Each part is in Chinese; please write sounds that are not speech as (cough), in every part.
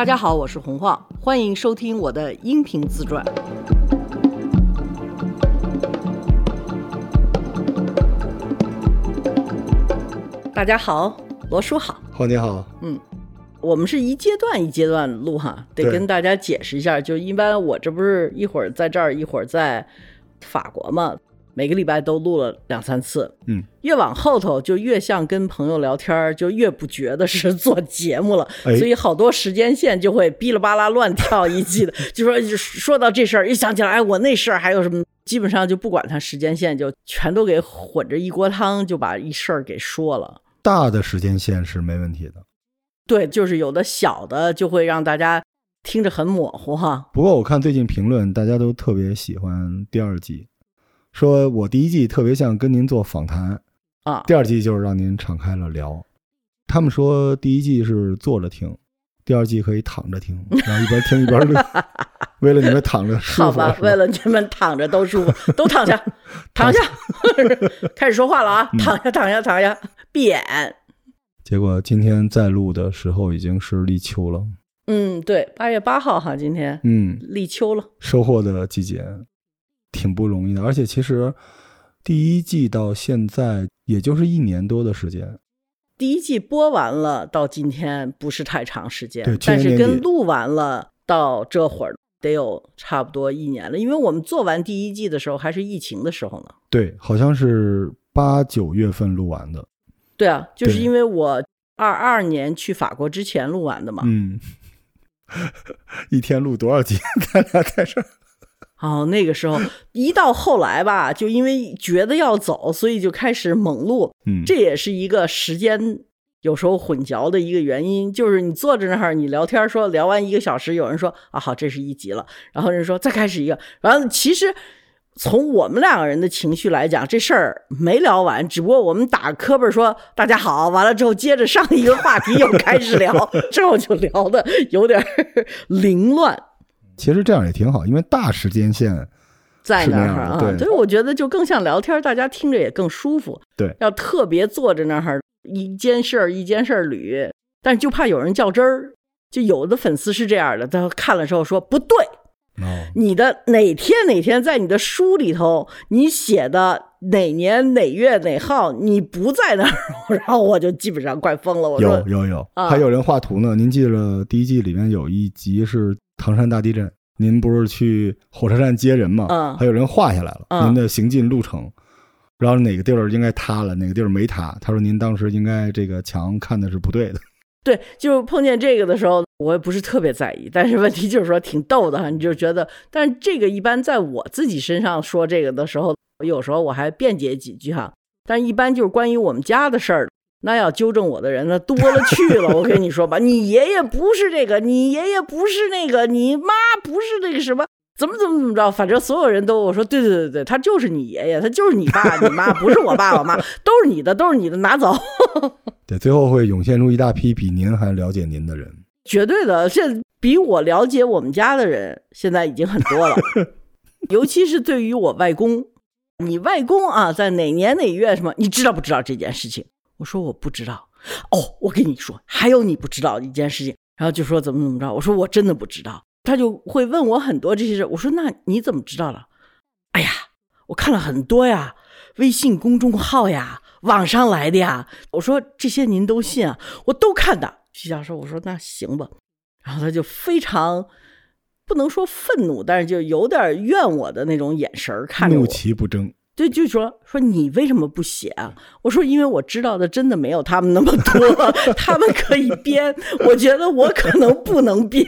大家好，我是洪晃，欢迎收听我的音频自传。大家好，罗叔好。好你好，嗯我们是一阶段一阶段录哈，得跟大家解释一下。就一般我这不是一会儿在这儿，一会儿在法国嘛，每个礼拜都录了两三次。嗯，越往后头就越像跟朋友聊天儿，就越不觉得是做节目了。哎所以好多时间线就会哔哩吧啦乱跳一记的。(laughs) 就说就说到这事儿，一想起来，哎，我那事儿还有什么？基本上就不管它时间线，就全都给混着一锅汤，就把一事儿给说了。大的时间线是没问题的。对，就是有的小的就会让大家听着很模糊哈。不过我看最近评论，大家都特别喜欢第二季，说我第一季特别像跟您做访谈，啊，第二季就是让您敞开了聊。他们说第一季是坐着听，第二季可以躺着听，(laughs) 然后一边听一边乐。(laughs) 为了你们躺着舒服，好吧，吧为了你们躺着都舒服，(laughs) 都躺下，躺下，开始说话了啊！嗯躺下，躺下，躺下，闭眼。结果今天在录的时候已经是立秋了，嗯，对，八月八号哈，今天嗯，立秋了。收获的季节，挺不容易的。而且其实第一季到现在也就是一年多的时间，第一季播完了，到今天不是太长时间对，但是跟录完了到这会儿得有差不多一年了，因为我们做完第一季的时候还是疫情的时候呢。对，好像是八九月份录完的。对啊，就是因为我二二年去法国之前录完的嘛。嗯，(laughs) 一天录多少集？(laughs) 咱俩在这儿。哦，那个时候 (laughs) 一到后来吧，就因为觉得要走，所以就开始猛录。嗯，这也是一个时间有时候混淆的一个原因，就是你坐在那儿，你聊天说聊完一个小时，有人说啊好，这是一集了，然后人说再开始一个，然后其实。从我们两个人的情绪来讲，这事儿没聊完，只不过我们打磕巴说大家好，完了之后接着上一个话题又开始聊，(laughs) 之后就聊的有点凌乱。其实这样也挺好，因为大时间线，在那那儿啊，对所以我觉得就更像聊天，大家听着也更舒服。对要特别坐着那儿一件事儿一件事儿捋，但是就怕有人较真儿。就有的粉丝是这样的，他看了之后说不对，哦，你的哪天哪天在你的书里头你写的哪年哪月哪号你不在那儿，(laughs) 然后我就基本上快疯了。我说有有有，啊还有人画图呢。您记得第一季里面有一集是唐山大地震，您不是去火车站接人吗？嗯还有人画下来了嗯您的行进路程，然后哪个地儿应该塌了，哪个地儿没塌。他说您当时应该这个墙看的是不对的。(laughs) 对，就是碰见这个的时候，我也不是特别在意，但是问题就是说挺逗的哈，你就觉得，但是这个一般在我自己身上说这个的时候，有时候我还辩解几句哈，但是一般就是关于我们家的事儿，那要纠正我的人那多了去了，(laughs) 我跟你说吧，你爷爷不是这个，你爷爷不是那个，你妈不是那个什么。怎么怎么怎么着，反正所有人都我说对对对对，他就是你爷爷，他就是你爸你妈，不是我爸我妈，都是你的，都是你的，拿走。(laughs) 对，最后会涌现出一大批比您还了解您的人。绝对的，这比我了解我们家的人现在已经很多了，(laughs) 尤其是对于我外公，你外公啊，在哪年哪月什么，你知道不知道这件事情？我说我不知道。哦，我跟你说，还有你不知道的一件事情，然后就说怎么怎么着，我说我真的不知道，他就会问我很多这些事，我说那你怎么知道了？哎呀，我看了很多呀，微信公众号呀，网上来的呀。我说这些您都信啊？我都看的。徐教授，我说那行吧，然后他就非常不能说愤怒，但是就有点怨我的那种眼神看着怒。其不争。对，就说说你为什么不写啊？我说因为我知道的真的没有他们那么多，(laughs) 他们可以编，我觉得我可能不能编。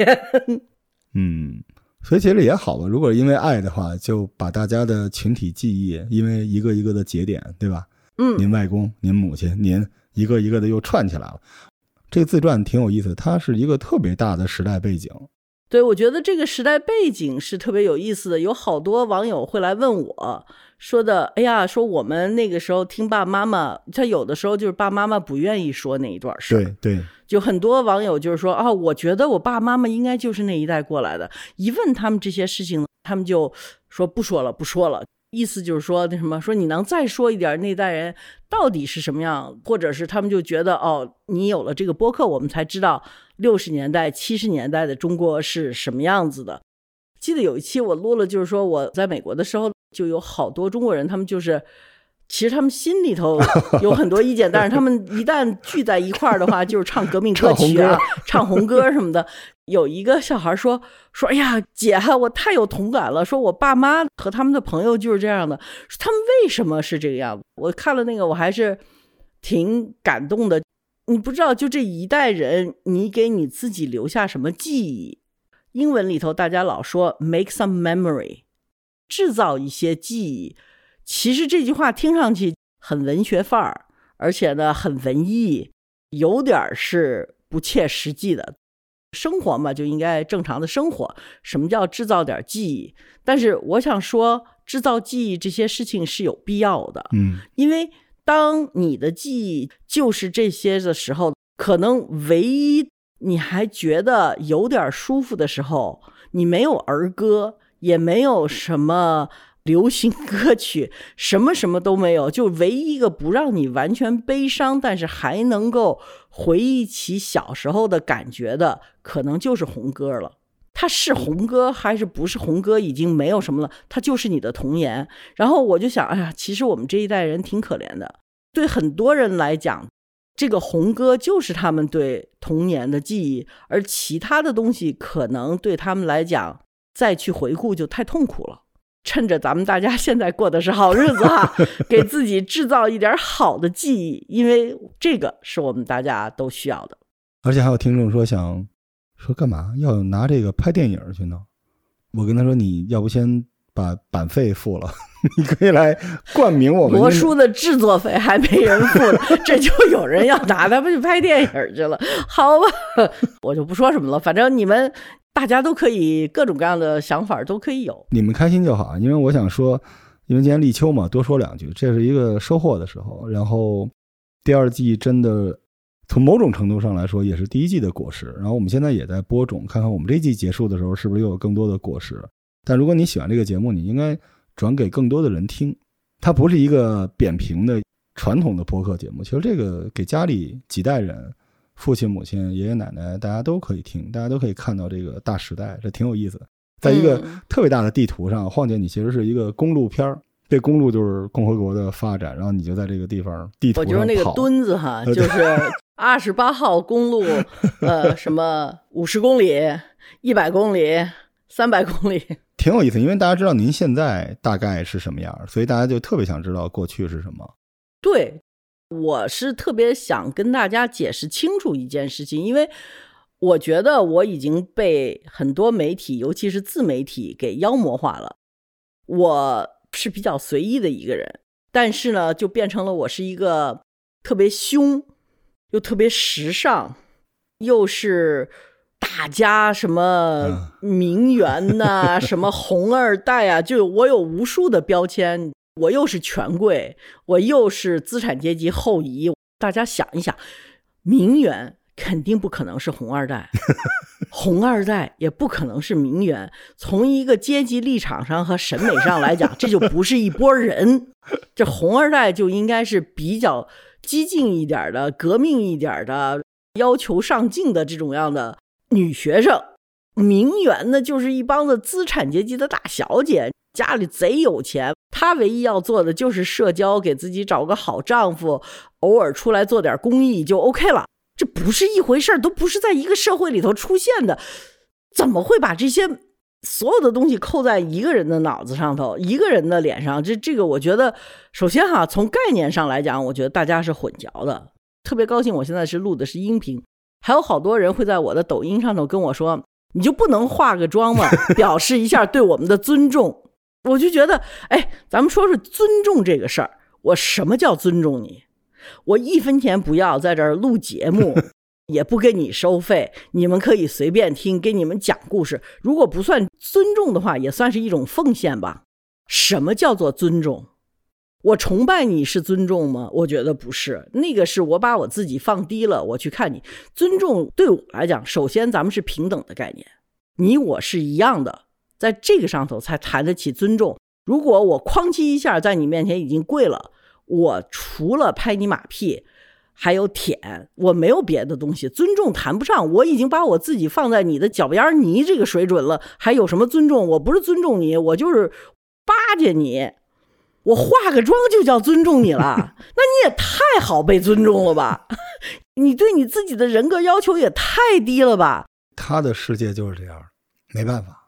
(laughs) 嗯，所以其实也好吧。如果因为爱的话，就把大家的群体记忆，因为一个一个的节点，对吧？嗯，您外公、您母亲、您一个一个的又串起来了。这个自传挺有意思，它是一个特别大的时代背景。对，我觉得这个时代背景是特别有意思的，有好多网友会来问我说的，哎呀，说我们那个时候听爸妈妈，他有的时候就是爸妈妈不愿意说那一段事儿，对对，就很多网友就是说啊，我觉得我爸妈妈应该就是那一代过来的，一问他们这些事情，他们就说不说了，不说了。意思就是说那什么，说你能再说一点那代人到底是什么样，或者是他们就觉得哦，你有了这个播客，我们才知道六十年代、七十年代的中国是什么样子的。记得有一期我录了，就是说我在美国的时候，就有好多中国人，他们就是。其实他们心里头 (laughs) 有很多意见，但是他们一旦聚在一块儿的话，就是唱革命歌曲啊，(laughs) 唱红歌什么的。有一个小孩说：“说哎呀，姐，我太有同感了。说我爸妈和他们的朋友就是这样的。说他们为什么是这个样子？我看了那个，我还是挺感动的。你不知道，就这一代人，你给你自己留下什么记忆？英文里头大家老说 ‘make some memory’，制造一些记忆。”其实这句话听上去很文学范儿，而且呢很文艺，有点是不切实际的。生活嘛就应该正常的生活。什么叫制造点记忆？但是我想说，制造记忆这些事情是有必要的。嗯，因为当你的记忆就是这些的时候，可能唯一你还觉得有点舒服的时候，你没有儿歌，也没有什么。流行歌曲什么什么都没有，就唯一一个不让你完全悲伤，但是还能够回忆起小时候的感觉的，可能就是红歌了。它是红歌还是不是红歌，已经没有什么了，它就是你的童年。然后我就想，哎呀，其实我们这一代人挺可怜的，对很多人来讲，这个红歌就是他们对童年的记忆，而其他的东西可能对他们来讲，再去回顾就太痛苦了。趁着咱们大家 (laughs) 现在过的是好日子哈，给自己制造一点好的记忆，因为这个是我们大家都需要的。而且还有听众说想说干嘛要拿这个拍电影去呢？我跟他说你要不先把版费付了，(laughs) 你可以来冠名我们。魔书的制作费还没人付呢，(laughs) 这就有人要拿它去拍电影去了。好吧，我就不说什么了，反正你们。大家都可以各种各样的想法都可以有，你们开心就好。因为我想说，因为今天立秋嘛，多说两句，这是一个收获的时候。然后第二季真的从某种程度上来说也是第一季的果实。然后我们现在也在播种，看看我们这季结束的时候是不是又有更多的果实。但如果你喜欢这个节目，你应该转给更多的人听。它不是一个扁平的传统的播客节目，其实这个给家里几代人。父亲、母亲、爷爷奶奶，大家都可以听，大家都可以看到这个大时代，这挺有意思的。在一个特别大的地图上，晃姐，你其实是一个公路片儿，这公路就是共和国的发展，然后你就在这个地方地图上我就是那个墩子哈，就是二十八号公路，呃，什么五十公里、一百公里、三百公里，挺有意思。因为大家知道您现在大概是什么样，所以大家就特别想知道过去是什么。对。我是特别想跟大家解释清楚一件事情，因为我觉得我已经被很多媒体，尤其是自媒体给妖魔化了。我是比较随意的一个人，但是呢，就变成了我是一个特别凶，又特别时尚，又是大家什么 (laughs) 名媛呐，什么红二代啊，就我有无数的标签。我又是权贵，我又是资产阶级后裔。大家想一想，名媛肯定不可能是红二代，红二代也不可能是名媛。从一个阶级立场上和审美上来讲，这就不是一拨人。这红二代就应该是比较激进一点的、革命一点的、要求上进的这种样的女学生。名媛呢，就是一帮子资产阶级的大小姐。家里贼有钱，她唯一要做的就是社交，给自己找个好丈夫，偶尔出来做点公益就 OK 了。这不是一回事儿，都不是在一个社会里头出现的，怎么会把这些所有的东西扣在一个人的脑子上头，一个人的脸上？这这个，我觉得，首先哈，从概念上来讲，我觉得大家是混淆的。特别高兴，我现在是录的是音频，还有好多人会在我的抖音上头跟我说：“你就不能化个妆吗？(laughs) 表示一下对我们的尊重。”我就觉得，哎，咱们说说尊重这个事儿。我什么叫尊重你？我一分钱不要，在这儿录节目，(laughs) 也不跟你收费，你们可以随便听，给你们讲故事。如果不算尊重的话，也算是一种奉献吧。什么叫做尊重？我崇拜你是尊重吗？我觉得不是，那个是我把我自己放低了，我去看你。尊重对我来讲，首先咱们是平等的概念，你我是一样的。在这个上头才谈得起尊重。如果我哐叽一下在你面前已经跪了，我除了拍你马屁，还有舔，我没有别的东西，尊重谈不上。我已经把我自己放在你的脚边泥这个水准了，还有什么尊重？我不是尊重你，我就是巴结你。我化个妆就叫尊重你了，(laughs) 那你也太好被尊重了吧？(laughs) 你对你自己的人格要求也太低了吧？他的世界就是这样，没办法。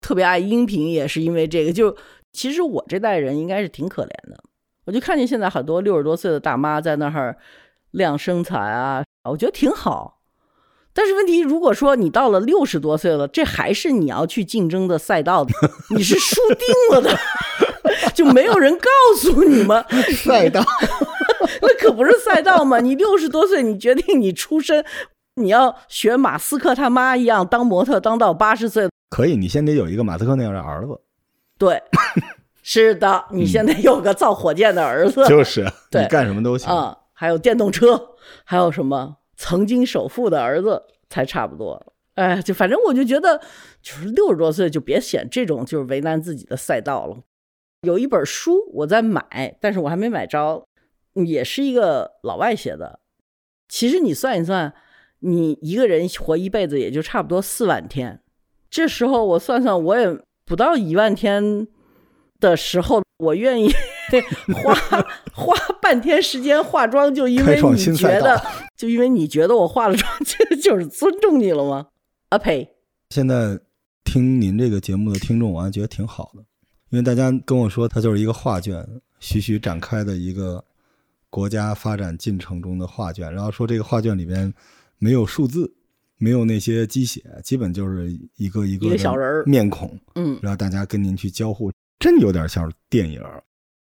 特别爱音频也是因为这个，就其实我这代人应该是挺可怜的。我就看见现在很多六十多岁的大妈在那儿亮身材啊，我觉得挺好。但是问题，如果说你到了六十多岁了，这还是你要去竞争的赛道，你是输定了的。就没有人告诉你吗？(laughs) 赛道，那可不是赛道吗？你六十多岁，你决定你出身，你要学马斯克他妈一样当模特，当到八十岁。可以，你先得有一个马斯克那样的儿子。对，(laughs) 是的，你现在有个造火箭的儿子，就是你，干什么都行啊。还有电动车，还有什么曾经首富的儿子才差不多。哎，就反正我就觉得，就是六十多岁就别选这种就是为难自己的赛道了。有一本书我在买，但是我还没买着，也是一个老外写的。其实你算一算，你一个人活一辈子也就差不多四万天。这时候我算算，我也不到一万天的时候，我愿意 (laughs) 花花半天时间化妆，就因为你觉得，就因为你觉得我化了妆 (laughs) 就就是尊重你了吗？啊呸！现在听您这个节目的听众，我还觉得挺好的。因为大家跟我说，它就是一个画卷，徐徐展开的一个国家发展进程中的画卷。然后说这个画卷里边没有数字，没有那些鸡血，基本就是一个一个小人面孔。嗯，然后大家跟您去交互，真有点像电影。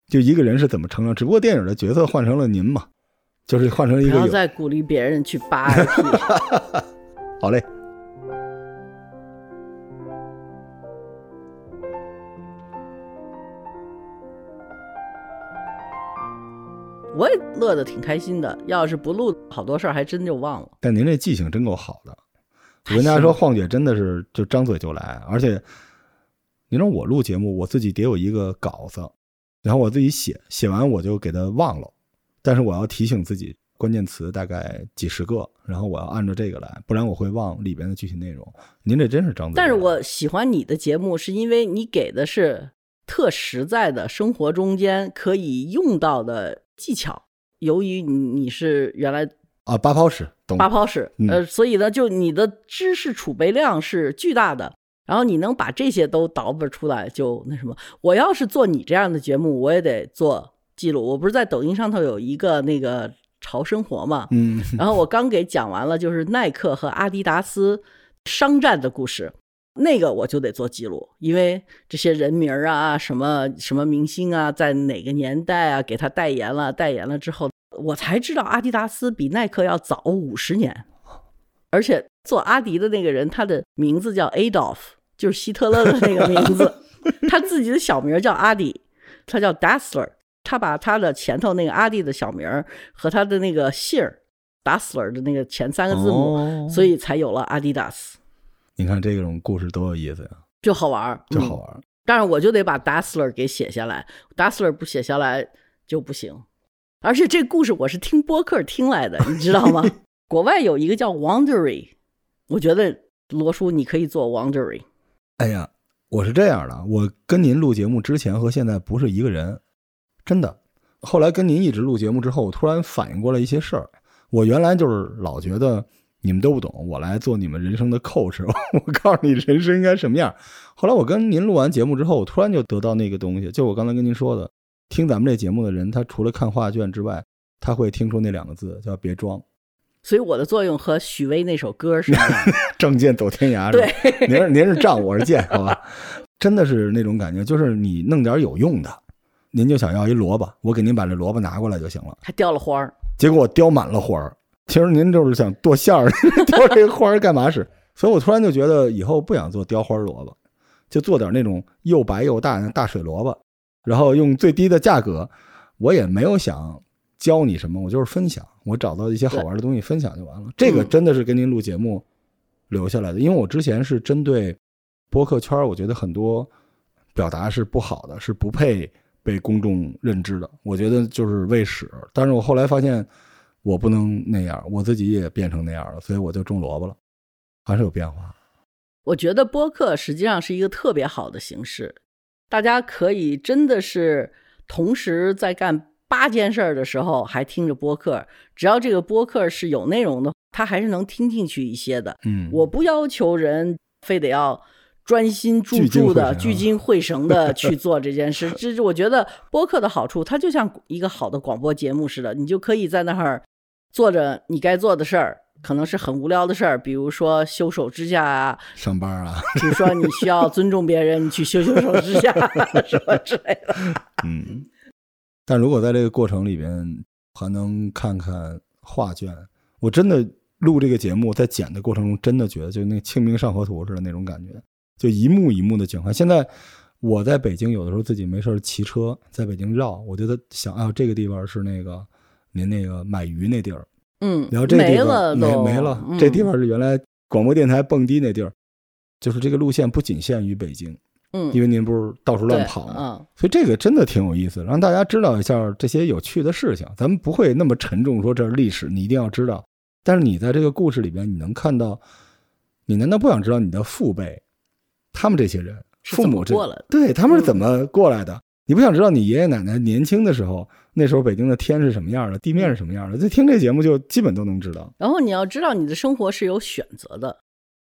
就一个人是怎么成长，只不过电影的角色换成了您嘛，就是换成一个。不要再鼓励别人去扒。(laughs) 好嘞。我也乐得挺开心的。要是不录，好多事儿还真就忘了。但您这记性真够好的。我跟大家说，晃姐真的是就张嘴就来，而且你说我录节目，我自己得有一个稿子，然后我自己写，写完我就给他忘了。但是我要提醒自己，关键词大概几十个，然后我要按照这个来，不然我会忘里边的具体内容。您这真是张嘴。但是我喜欢你的节目，是因为你给的是特实在的生活中间可以用到的。技巧，由于你你是原来啊八抛式，八抛式，呃，所以呢，就你的知识储备量是巨大的，然后你能把这些都倒饬出来，就那什么。我要是做你这样的节目，我也得做记录。我不是在抖音上头有一个那个潮生活嘛，嗯，然后我刚给讲完了，就是耐克和阿迪达斯商战的故事。那个我就得做记录，因为这些人名啊，什么什么明星啊，在哪个年代啊给他代言了，代言了之后，我才知道阿迪达斯比耐克要早五十年，而且做阿迪的那个人，他的名字叫 Adolf，就是希特勒的那个名字，(laughs) 他自己的小名叫阿迪，他叫 Dassler，他把他的前头那个阿迪的小名和他的那个姓儿 Dassler 的那个前三个字母，所以才有了阿迪达斯。你看这种故事多有意思呀，就好玩儿就好玩儿但是我就得把 Dassler 给写下来，Dassler 不写下来就不行。而且这故事我是听播客听来的，你知道吗？(laughs) 国外有一个叫 Wondery，我觉得罗叔你可以做 Wondery。哎呀，我是这样的，我跟您录节目之前和现在不是一个人，真的。后来跟您一直录节目之后，我突然反应过来一些事儿。我原来就是老觉得。你们都不懂，我来做你们人生的 coach。我告诉你人生应该什么样。后来我跟您录完节目之后，我突然就得到那个东西，就我刚才跟您说的，听咱们这节目的人，他除了看画卷之外，他会听出那两个字叫“别装”。所以我的作用和许巍那首歌似的，“ (laughs) 仗剑走天涯”。对，您是您是仗，我是剑，好吧？(laughs) 真的是那种感觉，就是你弄点有用的，您就想要一萝卜，我给您把这萝卜拿过来就行了。还雕了花儿，结果我雕满了花儿。其实您就是想剁馅儿，(laughs) 雕这个花儿干嘛使？所以我突然就觉得以后不想做雕花萝卜，就做点那种又白又大的大水萝卜，然后用最低的价格。我也没有想教你什么，我就是分享，我找到一些好玩的东西分享就完了。这个真的是跟您录节目留下来的，因为我之前是针对播客圈，我觉得很多表达是不好的，是不配被公众认知的。我觉得就是喂屎。但是我后来发现。我不能那样，我自己也变成那样了，所以我就种萝卜了，还是有变化。我觉得播客实际上是一个特别好的形式，大家可以真的是同时在干八件事儿的时候还听着播客，只要这个播客是有内容的，他还是能听进去一些的。嗯，我不要求人非得要专心注注的、聚精会神的去 (laughs) 做这件事。这是我觉得播客的好处，它就像一个好的广播节目似的，你就可以在那儿做着你该做的事儿。可能是很无聊的事儿，比如说修手指甲啊，上班啊，(laughs) 比如说你需要尊重别人，你去修修手指甲 (laughs) 什么之类的。嗯，但如果在这个过程里边还能看看画卷，我真的录这个节目，在剪的过程中，真的觉得就那《清明上河图》似的那种感觉，就一幕一幕的景观。现在我在北京，有的时候自己没事骑车在北京绕，我就在想啊，这个地方是那个您那个买鱼那地儿。嗯，然后这地方没没了，这地方是原来广播电台蹦迪那地儿，就是这个路线不仅限于北京，嗯，因为您不是到处乱跑嘛，所以这个真的挺有意思，让大家知道一下这些有趣的事情。咱们不会那么沉重，说这是历史，你一定要知道。但是你在这个故事里边，你能看到，你难道不想知道你的父辈，他们这些人，父母这对他们是怎么过来的？你不想知道你爷爷奶奶年轻的时候？那时候北京的天是什么样的，地面是什么样的？就听这节目就基本都能知道。然后你要知道，你的生活是有选择的。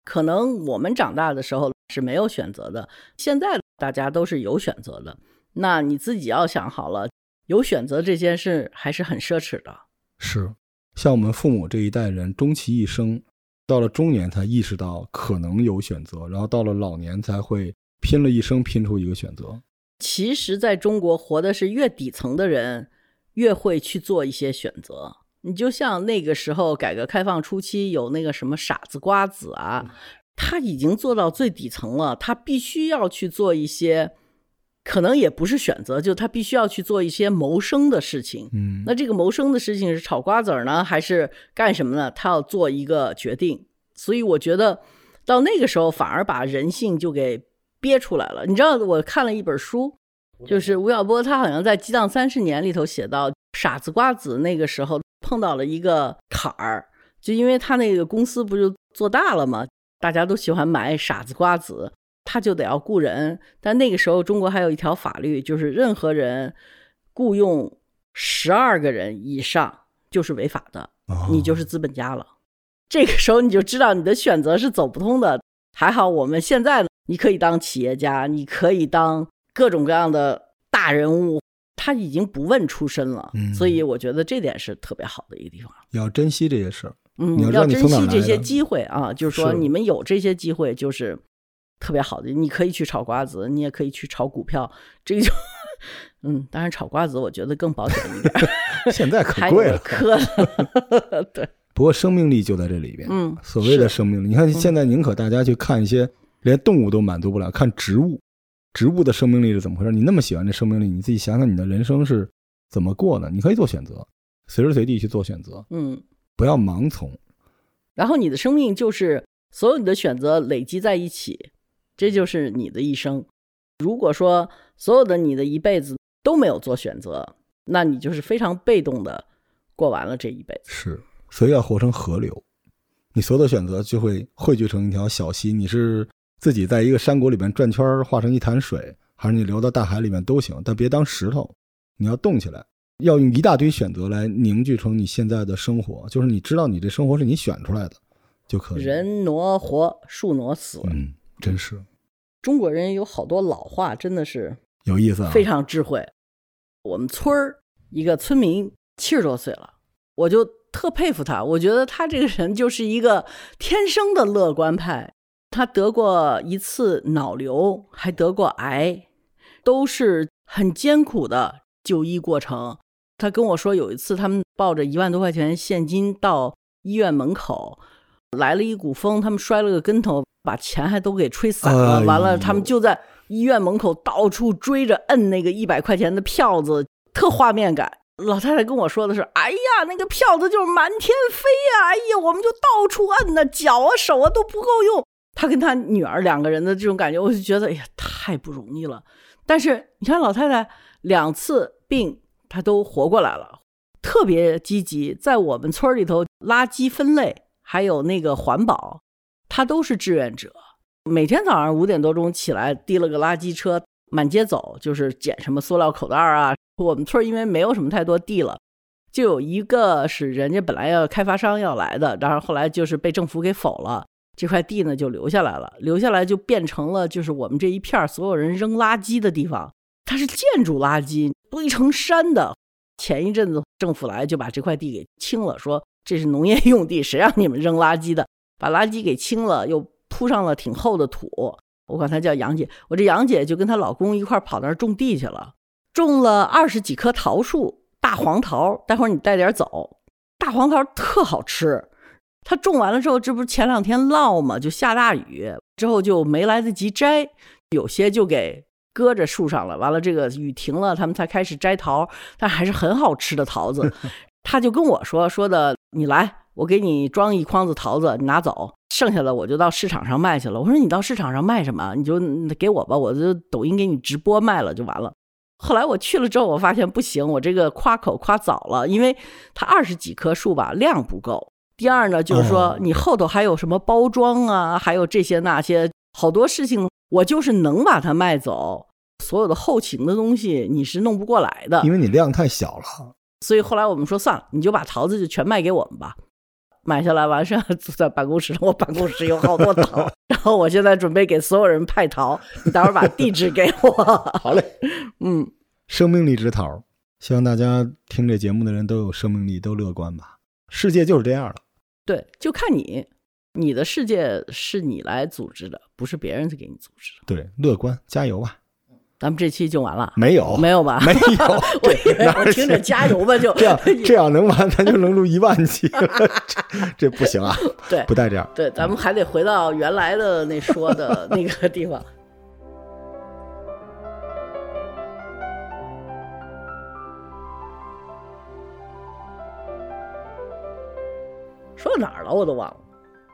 可能我们长大的时候是没有选择的，现在大家都是有选择的。那你自己要想好了，有选择这件事还是很奢侈的。是，像我们父母这一代人，终其一生，到了中年才意识到可能有选择，然后到了老年才会拼了一生拼出一个选择。其实，在中国活的是越底层的人，越会去做一些选择。你就像那个时候改革开放初期有那个什么傻子瓜子啊，他已经做到最底层了，他必须要去做一些，可能也不是选择，就他必须要去做一些谋生的事情。嗯，那这个谋生的事情是炒瓜子呢，还是干什么呢？他要做一个决定。所以我觉得到那个时候，反而把人性就给。憋出来了，你知道我看了一本书，就是吴晓波，他好像在《激荡三十年》里头写到，傻子瓜子那个时候碰到了一个坎儿，就因为他那个公司不就做大了吗？大家都喜欢买傻子瓜子，他就得要雇人。但那个时候中国还有一条法律，就是任何人雇佣十二个人以上就是违法的，你就是资本家了。这个时候你就知道你的选择是走不通的。还好我们现在。你可以当企业家，你可以当各种各样的大人物，他已经不问出身了，所以我觉得这点是特别好的一个地方。要珍惜这些事儿，嗯，你要珍惜这些机会啊，就是说你们有这些机会就是特别好的。你可以去炒瓜子，你也可以去炒股票，这个就嗯，当然炒瓜子我觉得更保险一点。(laughs) 现在可贵了，可 (laughs) 对。不过生命力就在这里边，嗯，所谓的生命力，你看现在宁可大家去看一些。连动物都满足不了，看植物，植物的生命力是怎么回事？你那么喜欢这生命力，你自己想想，你的人生是怎么过的？你可以做选择，随时随地去做选择，嗯，不要盲从。然后你的生命就是所有你的选择累积在一起，这就是你的一生。如果说所有的你的一辈子都没有做选择，那你就是非常被动的过完了这一辈子。是，所以要活成河流，你所有的选择就会汇聚成一条小溪。你是。自己在一个山谷里面转圈化成一潭水，还是你流到大海里面都行，但别当石头。你要动起来，要用一大堆选择来凝聚成你现在的生活，就是你知道你这生活是你选出来的就可以。人挪活，树挪死。嗯，真是。中国人有好多老话，真的是有意思，非常智慧。我们村儿一个村民七十多岁了，我就特佩服他，我觉得他这个人就是一个天生的乐观派。他得过一次脑瘤，还得过癌，都是很艰苦的就医过程。他跟我说，有一次他们抱着一万多块钱现金到医院门口，来了一股风，他们摔了个跟头，把钱还都给吹散了。完了，他们就在医院门口到处追着摁那个一百块钱的票子，特画面感。老太太跟我说的是：“哎呀，那个票子就是满天飞呀！哎呀，我们就到处摁呢，脚啊手啊都不够用。”他跟他女儿两个人的这种感觉，我就觉得哎呀，太不容易了。但是你看老太太两次病，她都活过来了。特别积极，在我们村里头，垃圾分类还有那个环保，他都是志愿者。每天早上五点多钟起来，提了个垃圾车满街走，就是捡什么塑料口袋啊。我们村因为没有什么太多地了，就有一个是人家本来要开发商要来的，然后后来就是被政府给否了，这块地呢就留下来了，留下来就变成了就是我们这一片所有人扔垃圾的地方。它是建筑垃圾堆成山的。前一阵子政府来就把这块地给清了，说这是农业用地，谁让你们扔垃圾的？把垃圾给清了，又铺上了挺厚的土。我管她叫杨姐，我这杨姐就跟她老公一块跑那儿种地去了，种了二十几棵桃树，大黄桃。待会儿你带点走，大黄桃特好吃。她种完了之后，这不是前两天涝嘛，就下大雨，之后就没来得及摘，有些就给。搁着树上了，完了这个雨停了，他们才开始摘桃，但还是很好吃的桃子。(laughs) 他就跟我说说的，你来，我给你装一筐子桃子，你拿走，剩下的我就到市场上卖去了。我说你到市场上卖什么？你就给我吧，我就抖音给你直播卖了就完了。后来我去了之后，我发现不行，我这个夸口夸早了，因为它二十几棵树吧，量不够。第二呢，就是说你后头还有什么包装啊，还有这些那些好多事情。我就是能把它卖走，所有的后勤的东西你是弄不过来的，因为你量太小了。所以后来我们说算了，你就把桃子就全卖给我们吧，买下来完事 (laughs) 坐在办公室，我办公室有好多桃，(laughs) 然后我现在准备给所有人派桃，你待会儿把地址给我。(laughs) 好嘞，嗯，生命力之桃，希望大家听这节目的人都有生命力，都乐观吧。世界就是这样的，对，就看你。你的世界是你来组织的，不是别人在给你组织的。对，乐观，加油吧！咱们这期就完了？没有，没有吧？没有。(laughs) 我我听着加油吧，就 (laughs) 这样，(laughs) 这样能完，咱就能录一万期了。这不行啊！对，不带这样。对，咱们还得回到原来的那说的那个地方。说到哪儿了？我都忘了。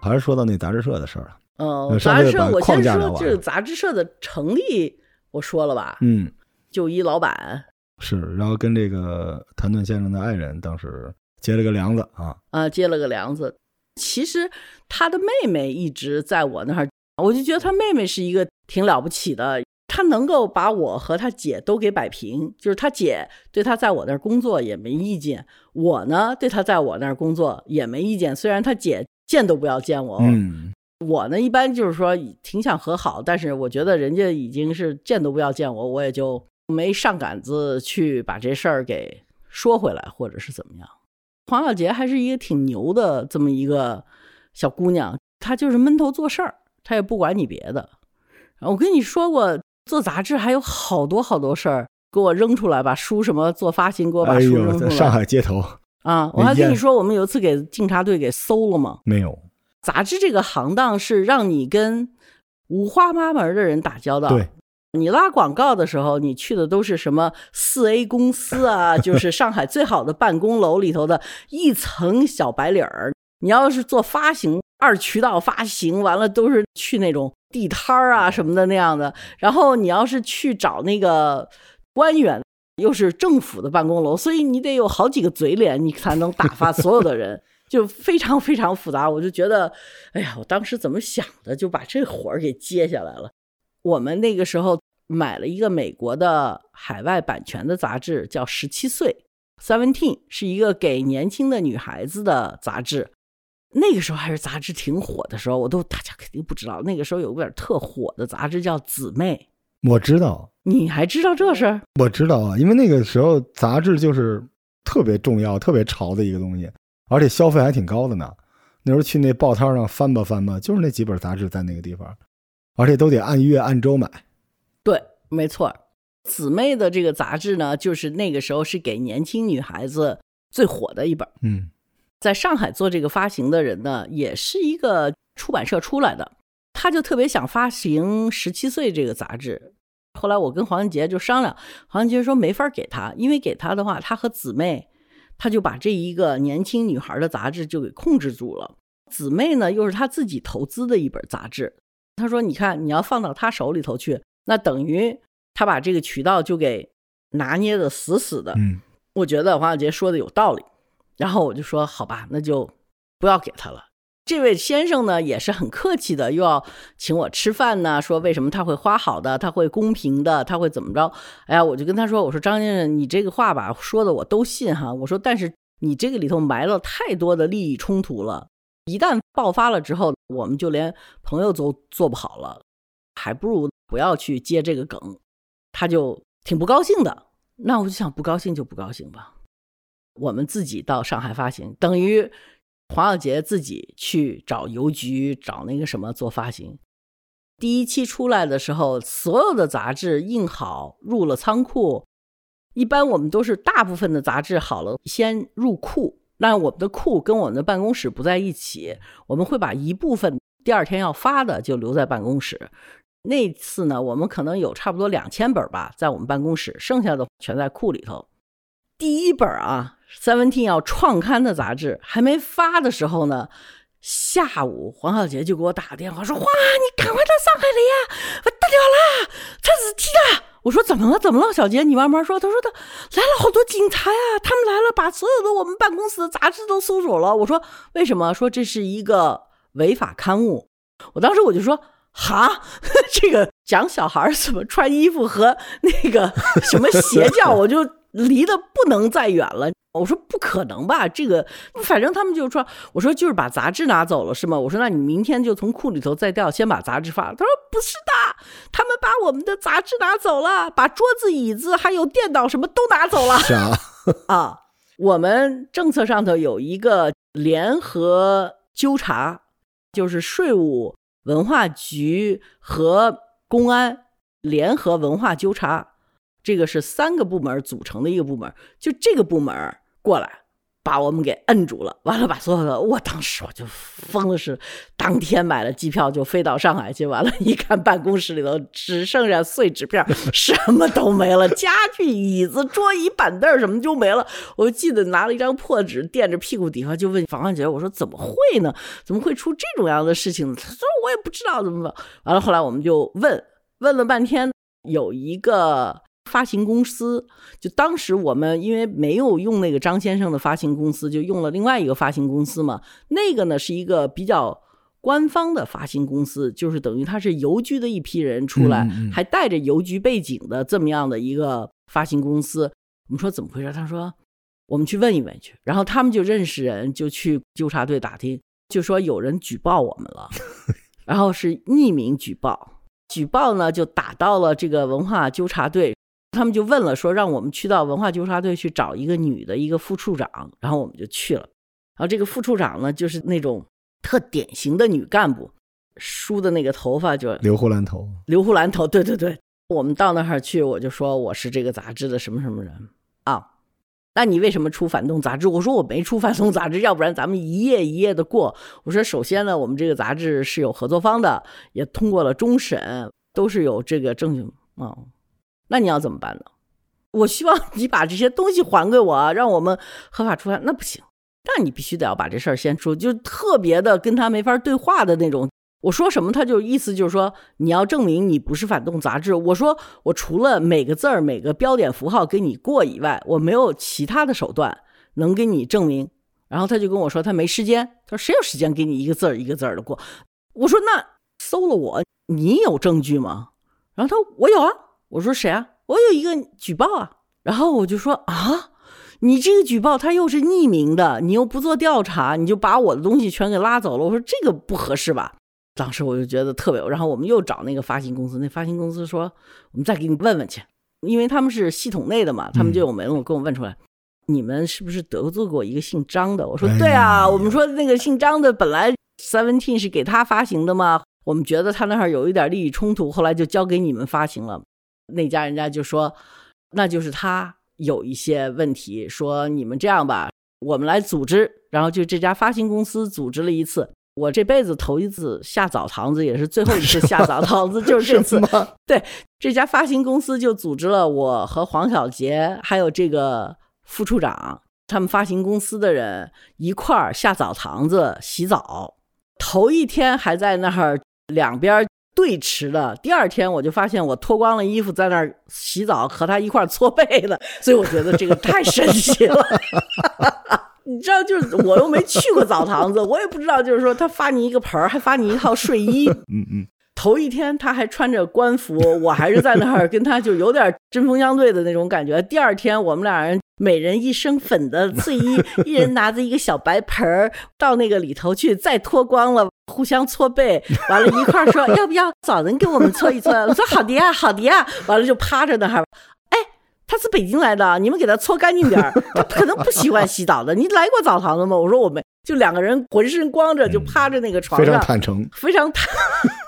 还是说到那杂志社的事儿了。嗯，杂志社，我先说这个杂志社的成立，我说了吧。嗯，就一老板是，然后跟这个谭盾先生的爱人当时结了个梁子啊。啊，结了个梁子。其实他的妹妹一直在我那儿，我就觉得他妹妹是一个挺了不起的，他能够把我和他姐都给摆平。就是他姐对他在我那儿工作也没意见，我呢对他在我那儿工作也没意见。虽然他姐。见都不要见我。嗯，我呢一般就是说挺想和好，但是我觉得人家已经是见都不要见我，我也就没上杆子去把这事儿给说回来，或者是怎么样。黄小杰还是一个挺牛的这么一个小姑娘，她就是闷头做事儿，她也不管你别的。我跟你说过，做杂志还有好多好多事儿，给我扔出来，把书什么做发行，给我把书扔出来。在上海街头。啊，我还跟你说，我们有一次给警察队给搜了吗？没有。杂志这个行当是让你跟五花八门的人打交道。对，你拉广告的时候，你去的都是什么四 A 公司啊，(laughs) 就是上海最好的办公楼里头的一层小白领儿。你要是做发行，二渠道发行，完了都是去那种地摊儿啊什么的那样的。然后你要是去找那个官员。又是政府的办公楼，所以你得有好几个嘴脸，你才能打发所有的人，(laughs) 就非常非常复杂。我就觉得，哎呀，我当时怎么想的，就把这活儿给接下来了。我们那个时候买了一个美国的海外版权的杂志，叫《十七岁》（Seventeen），是一个给年轻的女孩子的杂志。那个时候还是杂志挺火的时候，我都大家肯定不知道，那个时候有本特火的杂志叫《姊妹》。我知道，你还知道这事儿？我知道啊，因为那个时候杂志就是特别重要、特别潮的一个东西，而且消费还挺高的呢。那时候去那报摊上翻吧翻吧，就是那几本杂志在那个地方，而且都得按月按周买。对，没错。姊妹的这个杂志呢，就是那个时候是给年轻女孩子最火的一本。嗯，在上海做这个发行的人呢，也是一个出版社出来的。他就特别想发行《十七岁》这个杂志，后来我跟黄英杰就商量，黄英杰说没法给他，因为给他的话，他和姊妹，他就把这一个年轻女孩的杂志就给控制住了。姊妹呢，又是他自己投资的一本杂志，他说：“你看，你要放到他手里头去，那等于他把这个渠道就给拿捏的死死的。”嗯，我觉得黄小杰说的有道理，然后我就说好吧，那就不要给他了。这位先生呢也是很客气的，又要请我吃饭呢，说为什么他会花好的，他会公平的，他会怎么着？哎呀，我就跟他说，我说张先生，你这个话吧说的我都信哈，我说但是你这个里头埋了太多的利益冲突了，一旦爆发了之后，我们就连朋友都做不好了，还不如不要去接这个梗。他就挺不高兴的，那我就想不高兴就不高兴吧，我们自己到上海发行，等于。黄小杰自己去找邮局找那个什么做发行。第一期出来的时候，所有的杂志印好入了仓库。一般我们都是大部分的杂志好了先入库，那我们的库跟我们的办公室不在一起，我们会把一部分第二天要发的就留在办公室。那次呢，我们可能有差不多两千本吧，在我们办公室，剩下的全在库里头。第一本啊。Seventeen 要创刊的杂志还没发的时候呢，下午黄小杰就给我打个电话说：“哇，你赶快到上海来呀，不得了啦，他死机了！”我说：“怎么了？怎么了？”小杰，你慢慢说。他说：“他来了好多警察呀，他们来了，把所有的我们办公室的杂志都搜走了。”我说：“为什么？说这是一个违法刊物。”我当时我就说：“哈，这个讲小孩怎么穿衣服和那个什么邪教，我就离得不能再远了。”我说不可能吧，这个反正他们就说，我说就是把杂志拿走了是吗？我说那你明天就从库里头再调，先把杂志发了。他说不是的，他们把我们的杂志拿走了，把桌子、椅子还有电脑什么都拿走了。啊，我们政策上头有一个联合纠察，就是税务、文化局和公安联合文化纠察，这个是三个部门组成的一个部门，就这个部门。过来，把我们给摁住了。完了，把所有的，我当时我就疯了，是当天买了机票就飞到上海去。完了，一看办公室里头只剩下碎纸片，什么都没了，家具、椅子、桌椅、板凳什么就没了。我记得拿了一张破纸垫着屁股底下，就问房管姐：“我说怎么会呢？怎么会出这种样的事情？”他说：“我也不知道怎么。”完了，后来我们就问问了半天，有一个。发行公司就当时我们因为没有用那个张先生的发行公司，就用了另外一个发行公司嘛。那个呢是一个比较官方的发行公司，就是等于他是邮局的一批人出来，还带着邮局背景的这么样的一个发行公司。我们说怎么回事？他说我们去问一问去。然后他们就认识人，就去纠察队打听，就说有人举报我们了，然后是匿名举报，举报呢就打到了这个文化纠察队。他们就问了，说让我们去到文化纠察队去找一个女的，一个副处长，然后我们就去了。然后这个副处长呢，就是那种特典型的女干部，梳的那个头发就刘胡兰头，刘胡兰头，对对对。我们到那儿去，我就说我是这个杂志的什么什么人啊？那你为什么出反动杂志？我说我没出反动杂志，要不然咱们一页一页的过。我说首先呢，我们这个杂志是有合作方的，也通过了终审，都是有这个证据啊。那你要怎么办呢？我希望你把这些东西还给我，让我们合法出版。那不行，那你必须得要把这事儿先说，就特别的跟他没法对话的那种。我说什么，他就意思就是说，你要证明你不是反动杂志。我说我除了每个字儿、每个标点符号给你过以外，我没有其他的手段能给你证明。然后他就跟我说他没时间，他说谁有时间给你一个字儿一个字儿的过？我说那搜了我，你有证据吗？然后他我有啊。我说谁啊？我有一个举报啊，然后我就说啊，你这个举报他又是匿名的，你又不做调查，你就把我的东西全给拉走了。我说这个不合适吧？当时我就觉得特别，然后我们又找那个发行公司，那发行公司说我们再给你问问去，因为他们是系统内的嘛，他们就有门路跟我问出来，你们是不是得罪过一个姓张的？我说对啊，我们说那个姓张的本来 Seventeen 是给他发行的嘛，我们觉得他那儿有一点利益冲突，后来就交给你们发行了。那家人家就说，那就是他有一些问题，说你们这样吧，我们来组织，然后就这家发行公司组织了一次，我这辈子头一次下澡堂子，也是最后一次下澡堂子，就是这次。对，这家发行公司就组织了我和黄小杰，还有这个副处长，他们发行公司的人一块儿下澡堂子洗澡，头一天还在那儿两边。对池的。第二天我就发现我脱光了衣服在那儿洗澡，和他一块儿搓背了，(laughs) 所以我觉得这个太神奇了。(laughs) 你知道，就是我又没去过澡堂子，我也不知道，就是说他发你一个盆儿，还发你一套睡衣。嗯嗯，头一天他还穿着官服，(laughs) 我还是在那儿跟他就有点针锋相对的那种感觉。第二天我们俩人每人一身粉的睡衣，(laughs) 一人拿着一个小白盆儿到那个里头去，再脱光了，互相搓背，完了一块儿说要不要找人给我们搓一搓？我说好的呀，(laughs) 好的呀，完了就趴着那儿。他是北京来的，你们给他搓干净点儿。他可能不喜欢洗澡的。你来过澡堂子吗？我说我没，就两个人浑身光着，就趴着那个床上，非常坦诚，非常坦，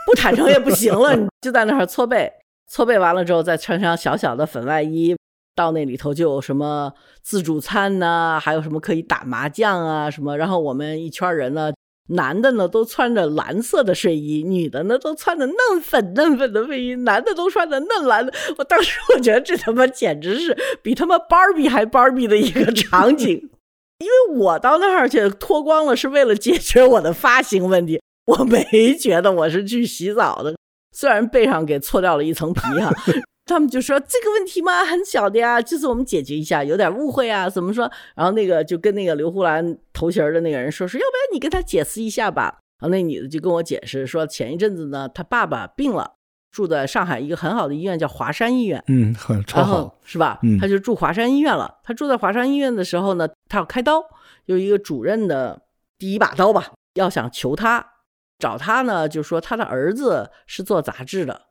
不坦诚也不行了。你就在那儿搓背，搓背完了之后，再穿上小小的粉外衣，到那里头就有什么自助餐呐，还有什么可以打麻将啊什么。然后我们一圈人呢。男的呢都穿着蓝色的睡衣，女的呢都穿着嫩粉嫩粉的睡衣，男的都穿着嫩蓝的。我当时我觉得这他妈简直是比他妈芭比还芭比的一个场景，(laughs) 因为我到那儿去脱光了是为了解决我的发型问题，我没觉得我是去洗澡的，虽然背上给搓掉了一层皮哈。(laughs) 他们就说这个问题嘛很小的呀，就是我们解决一下，有点误会啊，怎么说？然后那个就跟那个刘胡兰头衔的那个人说说，要不然你跟他解释一下吧。然后那女的就跟我解释说，前一阵子呢，她爸爸病了，住在上海一个很好的医院，叫华山医院，嗯，很超好，是吧？嗯，他就住华山医院了。他住在华山医院的时候呢，他要开刀，有一个主任的第一把刀吧，要想求他找他呢，就说他的儿子是做杂志的。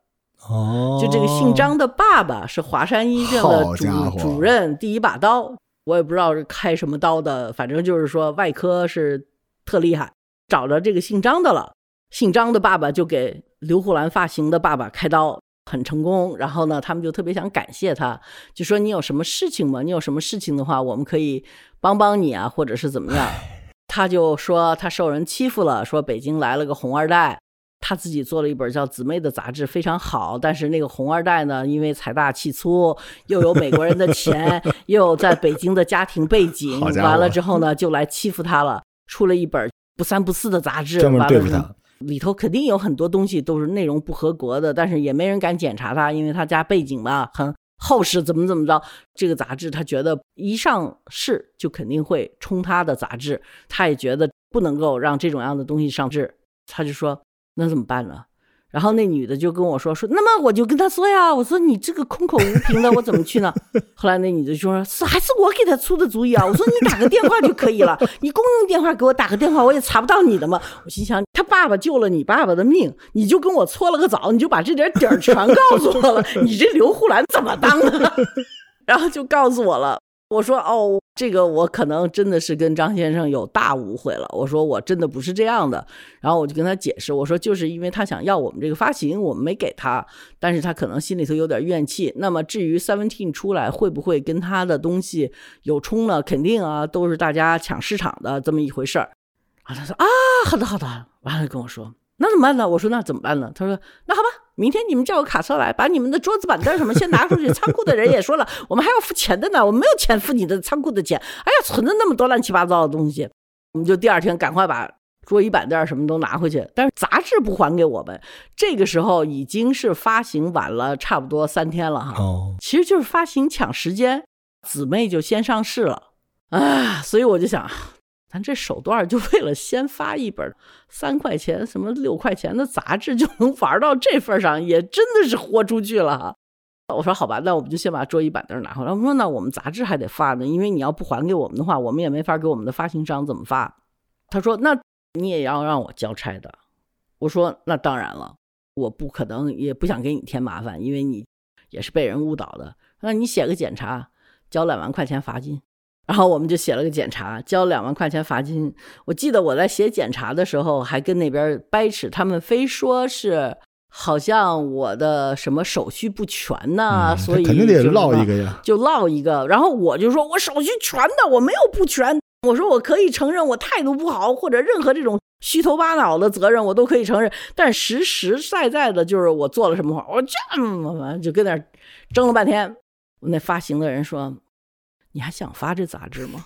哦，就这个姓张的爸爸是华山医院的主主任，第一把刀，我也不知道是开什么刀的，反正就是说外科是特厉害，找着这个姓张的了。姓张的爸爸就给刘胡兰发型的爸爸开刀，很成功。然后呢，他们就特别想感谢他，就说你有什么事情吗？你有什么事情的话，我们可以帮帮你啊，或者是怎么样？(laughs) 他就说他受人欺负了，说北京来了个红二代。他自己做了一本叫《姊妹》的杂志，非常好。但是那个红二代呢，因为财大气粗，又有美国人的钱，又有在北京的家庭背景，完了之后呢，就来欺负他了。出了一本不三不四的杂志，专门对付他。里头肯定有很多东西都是内容不合格的，但是也没人敢检查他，因为他家背景嘛很后世，怎么怎么着。这个杂志他觉得一上市就肯定会冲他的杂志，他也觉得不能够让这种样的东西上市，他就说。那怎么办呢？然后那女的就跟我说说，那么我就跟他说呀，我说你这个空口无凭的，我怎么去呢？(laughs) 后来那女的就说，是还是我给他出的主意啊？我说你打个电话就可以了，你公用电话给我打个电话，我也查不到你的嘛。我心想，他爸爸救了你爸爸的命，你就跟我搓了个澡，你就把这点底儿全告诉我了，你这刘胡兰怎么当的？(laughs) 然后就告诉我了。我说哦，这个我可能真的是跟张先生有大误会了。我说我真的不是这样的。然后我就跟他解释，我说就是因为他想要我们这个发行，我们没给他，但是他可能心里头有点怨气。那么至于 Seventeen 出来会不会跟他的东西有冲呢？肯定啊，都是大家抢市场的这么一回事儿。啊，他说啊，好的好的，完了跟我说。那怎么办呢？我说那怎么办呢？他说那好吧，明天你们叫个卡车来，把你们的桌子板凳什么先拿出去。仓库的人也说了，(laughs) 我们还要付钱的呢，我们没有钱付你的仓库的钱。哎呀，存着那么多乱七八糟的东西，我们就第二天赶快把桌椅板凳什么都拿回去。但是杂志不还给我们，这个时候已经是发行晚了差不多三天了哈。哦，其实就是发行抢时间，姊妹就先上市了啊，所以我就想。咱这手段就为了先发一本三块钱、什么六块钱的杂志，就能玩到这份上，也真的是豁出去了。我说好吧，那我们就先把桌椅板凳拿回来。我说那我们杂志还得发呢，因为你要不还给我们的话，我们也没法给我们的发行商怎么发。他说那你也要让我交差的。我说那当然了，我不可能也不想给你添麻烦，因为你也是被人误导的。那你写个检查，交两万块钱罚金。然后我们就写了个检查，交两万块钱罚金。我记得我在写检查的时候，还跟那边掰扯，他们非说是好像我的什么手续不全呐，所以肯定得落一个呀，就落一个。然后我就说我手续全的，我没有不全。我说我可以承认我态度不好，或者任何这种虚头巴脑的责任，我都可以承认。但实实在在的就是我做了什么话，我这么就跟那争了半天。那发行的人说。你还想发这杂志吗？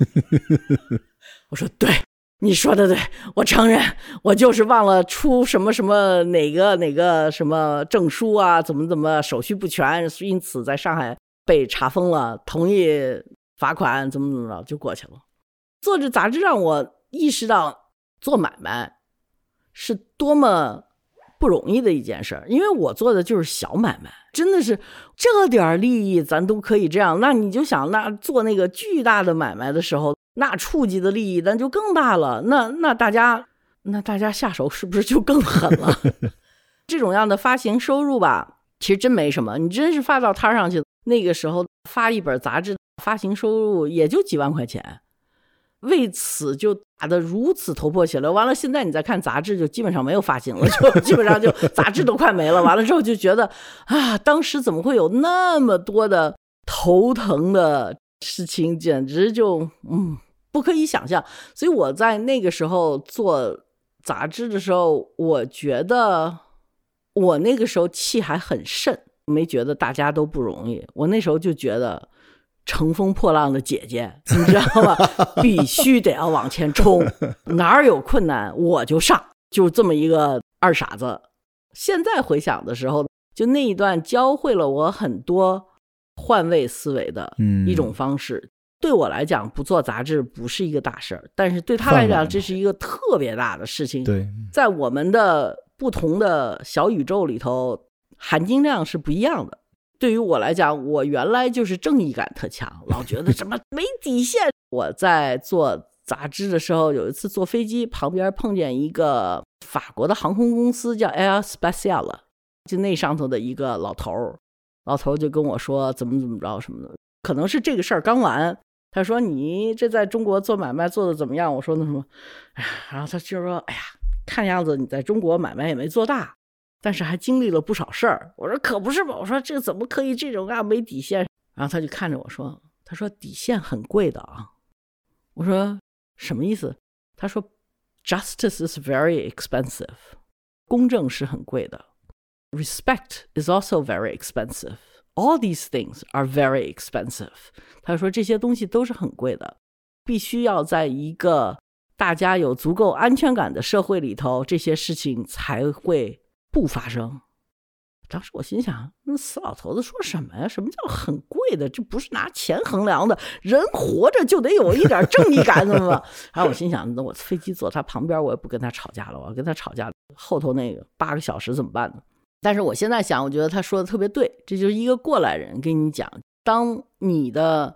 (laughs) 我说对，你说的对，我承认，我就是忘了出什么什么哪个哪个什么证书啊，怎么怎么手续不全，因此在上海被查封了，同意罚款，怎么怎么着就过去了。做这杂志让我意识到做买卖是多么不容易的一件事儿，因为我做的就是小买卖，真的是这点利益咱都可以这样，那你就想那做那个巨大的买卖的时候。那触及的利益那就更大了，那那大家那大家下手是不是就更狠了？(laughs) 这种样的发行收入吧，其实真没什么，你真是发到摊上去，那个时候发一本杂志发行收入也就几万块钱，为此就打得如此头破血流。完了，现在你再看杂志，就基本上没有发行了，就 (laughs) 基本上就杂志都快没了。完了之后就觉得啊，当时怎么会有那么多的头疼的？事情简直就嗯不可以想象，所以我在那个时候做杂志的时候，我觉得我那个时候气还很盛，没觉得大家都不容易。我那时候就觉得乘风破浪的姐姐，(laughs) 你知道吗？必须得要往前冲，哪儿有困难我就上，就这么一个二傻子。现在回想的时候，就那一段教会了我很多。换位思维的一种方式，对我来讲，不做杂志不是一个大事儿，但是对他来讲，这是一个特别大的事情。对，在我们的不同的小宇宙里头，含金量是不一样的。对于我来讲，我原来就是正义感特强，老觉得什么 (laughs) 没底线。我在做杂志的时候，有一次坐飞机旁边碰见一个法国的航空公司，叫 Air Special，就那上头的一个老头儿。老头就跟我说怎么怎么着什么的，可能是这个事儿刚完。他说：“你这在中国做买卖做的怎么样？”我说：“那什么，哎呀。”然后他就说：“哎呀，看样子你在中国买卖也没做大，但是还经历了不少事儿。”我说：“可不是嘛？”我说：“这怎么可以这种啊？没底线。”然后他就看着我说：“他说底线很贵的啊。”我说：“什么意思？”他说：“Justice is very expensive，公正是很贵的。” Respect is also very expensive. All these things are very expensive. 他说这些东西都是很贵的，必须要在一个大家有足够安全感的社会里头，这些事情才会不发生。当时我心想，那死老头子说什么呀？什么叫很贵的？这不是拿钱衡量的。人活着就得有一点正义感，怎么？(laughs) 然后我心想，那我飞机坐他旁边，我也不跟他吵架了。我要跟他吵架，后头那个八个小时怎么办呢？但是我现在想，我觉得他说的特别对，这就是一个过来人跟你讲，当你的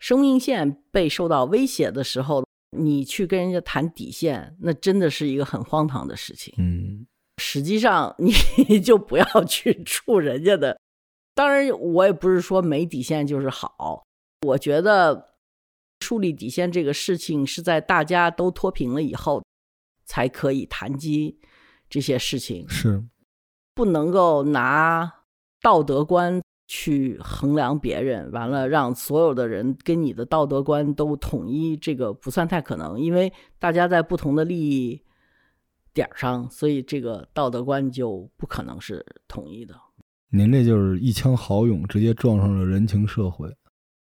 生命线被受到威胁的时候，你去跟人家谈底线，那真的是一个很荒唐的事情。嗯，实际上你 (laughs) 就不要去触人家的。当然，我也不是说没底线就是好。我觉得树立底线这个事情是在大家都脱贫了以后才可以谈及这些事情。是。不能够拿道德观去衡量别人，完了让所有的人跟你的道德观都统一，这个不算太可能，因为大家在不同的利益点上，所以这个道德观就不可能是统一的。您这就是一腔豪勇，直接撞上了人情社会。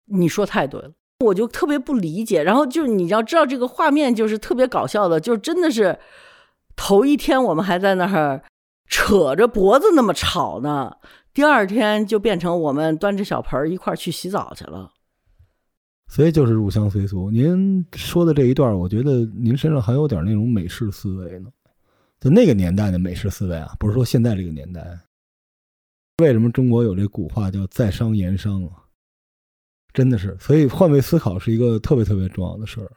你说太对了，我就特别不理解。然后就是你要知道，这个画面就是特别搞笑的，就真的是头一天我们还在那儿。扯着脖子那么吵呢，第二天就变成我们端着小盆一块去洗澡去了。所以就是入乡随俗。您说的这一段，我觉得您身上还有点那种美式思维呢，就那个年代的美式思维啊，不是说现在这个年代。为什么中国有这古话叫在商言商啊？真的是，所以换位思考是一个特别特别重要的事儿。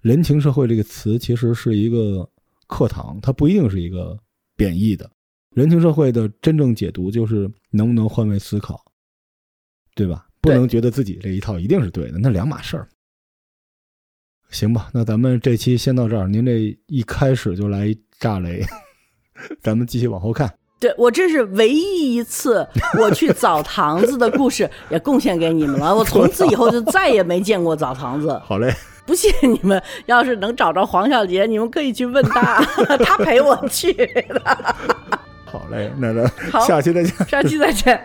人情社会这个词其实是一个课堂，它不一定是一个。贬义的，人情社会的真正解读就是能不能换位思考，对吧？不能觉得自己这一套一定是对的，那两码事儿。行吧，那咱们这期先到这儿。您这一开始就来炸雷，咱们继续往后看。对我这是唯一一次我去澡堂子的故事，也贡献给你们了。我从此以后就再也没见过澡堂子。好嘞。不信你们，要是能找着黄小杰，你们可以去问他，(laughs) 他陪我去的。好嘞，那咱下期再见。下期再见。